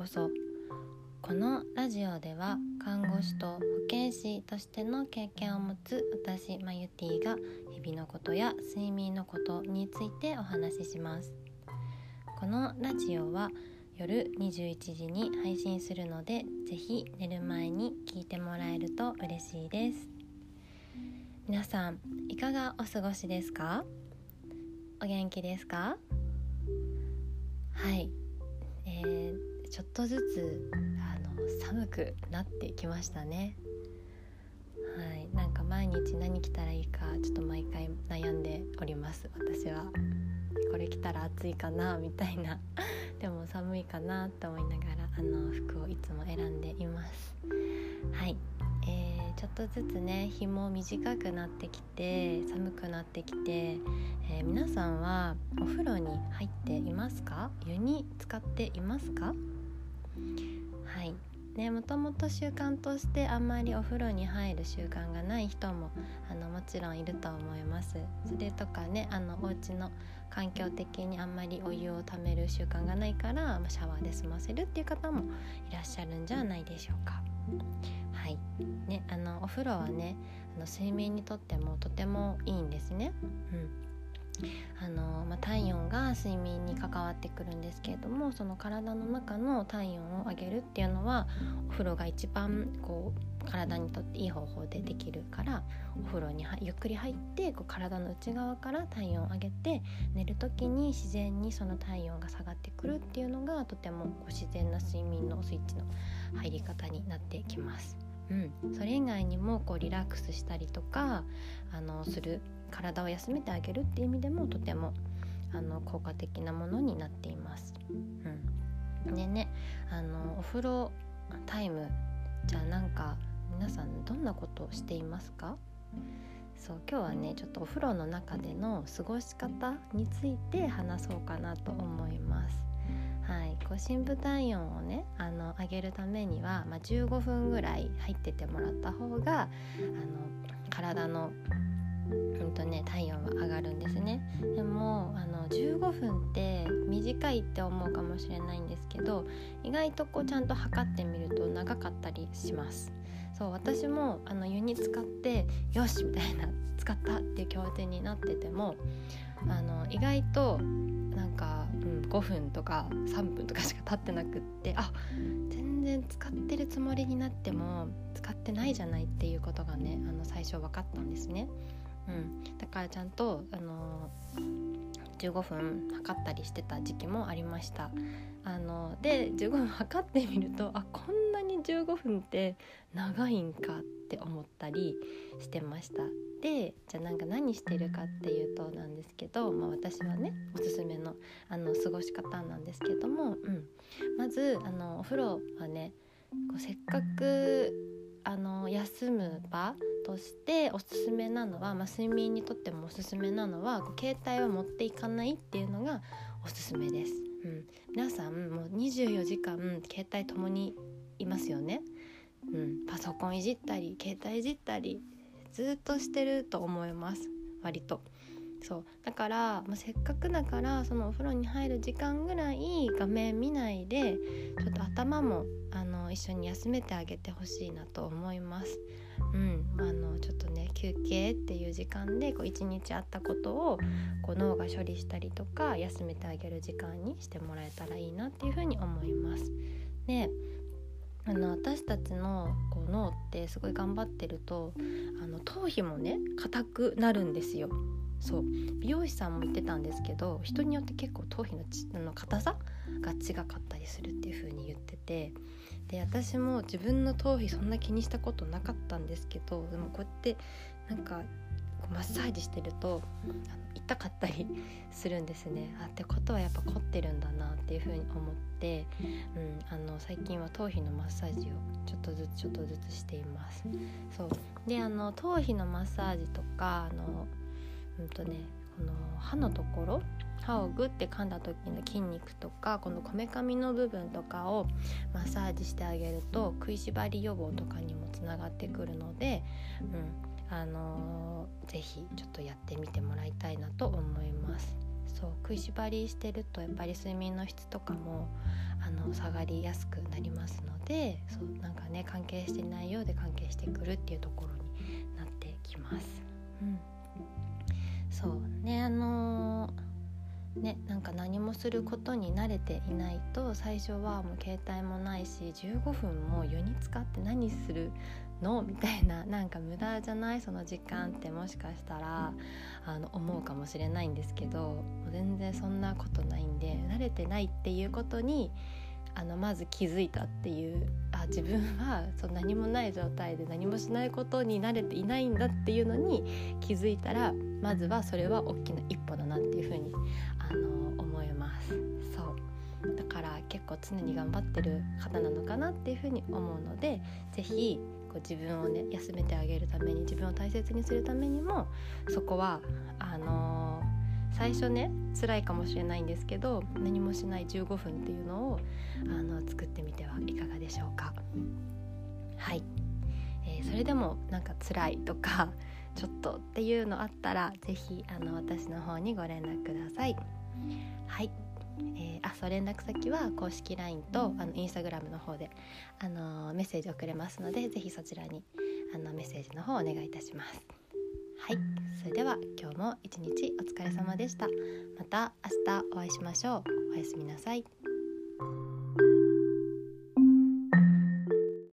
こそ。このラジオでは看護師と保健師としての経験を持つ私マユティが日々のことや睡眠のことについてお話しします。このラジオは夜21時に配信するのでぜひ寝る前に聞いてもらえると嬉しいです。皆さんいかがお過ごしですか？お元気ですか、ちょっとずつあの寒くなってきましたね。はい。なんか毎日何着たらいいかちょっと毎回悩んでおります。私は。これ着たら暑いかなみたいな。でも寒いかなと思いながらあの服をいつも選んでいます。はい。えー、ちょっとずつね日も短くなってきて寒くなってきて、えー、皆さんはお風呂に入っていますか？湯に使っていますか？はい。ねもともと習慣としてあんまりお風呂に入る習慣がない人もあのもちろんいると思います。それとかねあのお家の環境的にあんまりお湯をためる習慣がないからシャワーで済ませるっていう方もいらっしゃるんじゃないでしょうか。はい。ねあのお風呂はねあの睡眠にとってもとてもいいんですね。うん。あの、まあ、体温が睡眠に関わってくるんですけれどもその体の中の体温を上げるっていうのはお風呂が一番こう体にとっていい方法でできるからお風呂にゆっくり入ってこう体の内側から体温を上げて寝る時に自然にその体温が下がってくるっていうのがとてもこう自然な睡眠のスイッチの入り方になってきます。うん、それ以外にもこうリラックスしたりとかあのする体を休めてあげるっていう意味でもとてもあの効果的なものになっています。うん、でねあのお風呂タイムじゃあなんか皆さんどんなことをしていますか？そう今日はねちょっとお風呂の中での過ごし方について話そうかなと思います。はい、こう深部体温をねあの上げるためには、まあ、15分ぐらい入っててもらった方があの体のうんとね、体温は上がるんですねでもあの15分って短いって思うかもしれないんですけど意外とこうちゃんと測ってみると長かったりしますそう私もあの湯に使ってよしみたいな使ったっていう気持ちになっててもあの意外となんか、うん、5分とか3分とかしか経ってなくってあ全然使ってるつもりになっても使ってないじゃないっていうことがねあの最初分かったんですね。うん、だからちゃんと、あの15分測ったりしてた時期もありました。あので15分測ってみるとあこんなに15分って長いんかって思ったりしてました。でじゃあなんか何してるかっていうとなんですけど、まあ、私はねおすすめのあの過ごし方なんですけども、うん、まずあのお風呂はねこうせっかくあの休む場としておすすめなのは、まあ、睡眠にとってもおすすめなのは携帯を持っていかないっていうのがおすすめです。うん、皆さんもう24時間携帯ともにいますよね。うん、パソコンいじったり携帯いじったりずっとしてると思います割と。そうだからもうせっかくだからそのお風呂に入る時間ぐらい画面見ないでちょっと頭もあの一緒に休めてあげてほしいなと思います。うん、あのちょっとね休憩っていう時間で一日あったことをこう脳が処理したりとか休めてあげる時間にしてもらえたらいいなっていうふうに思います。であの私たちのこう脳ってすごい頑張ってるとあの頭皮もね硬くなるんですよ。そう美容師さんも言ってたんですけど人によって結構頭皮のちあの硬さが違かったりするっていう風に言っててで私も自分の頭皮そんな気にしたことなかったんですけどでもこうやってなんかマッサージしてると痛かったりするんですね。あってことはやっぱ凝ってるんだなっていうふうに思って、うん、あの最近は頭皮のマッサージをちょっとずつちょっとずつしています。そう。であの頭皮のマッサージとかあのうんとねの歯のところ歯をグッて噛んだ時の筋肉とかこのこめかみの部分とかをマッサージしてあげると食いしばり予防とかにもつながってくるので、うんあのー、ぜひちょっとやってみてもらいたいなと思います。そう食いしばりしてるとやっぱり睡眠の質とかもあの下がりやすくなりますのでそうなんかね関係してないようで関係してくるっていうところになってきます。うん、ねあのーね、なんか何もすることに慣れていないと最初はもう携帯もないし15分も湯に使って何するの？みたいななんか無駄じゃない？その時間ってもしかしたらあの思うかもしれないんですけど全然そんなことないんで慣れてないっていうことにあのまず気づいたっていうあ自分はそう何もない状態で何もしないことに慣れていないんだっていうのに気づいたらまずはそれは大きな一歩だなっていうふうにあの思います。そう。だから結構常に頑張ってる方なのかなっていうふうに思うので是非自分をね休めてあげるために自分を大切にするためにもそこはあのー、最初ね辛いかもしれないんですけど何もしない15分っていうのをあの作ってみてはいかがでしょうか。はい、えー、それでもなんか辛いとか ちょっとっていうのあったら是非の私の方にご連絡ください。はい、えー、あそう連絡先は公式 LINE とあのインスタグラムの方で、あの、メッセージ送れますので是非そちらにあのメッセージの方お願いいたします。はい、それでは今日も一日お疲れ様でした。また明日お会いしましょう。おやすみなさい。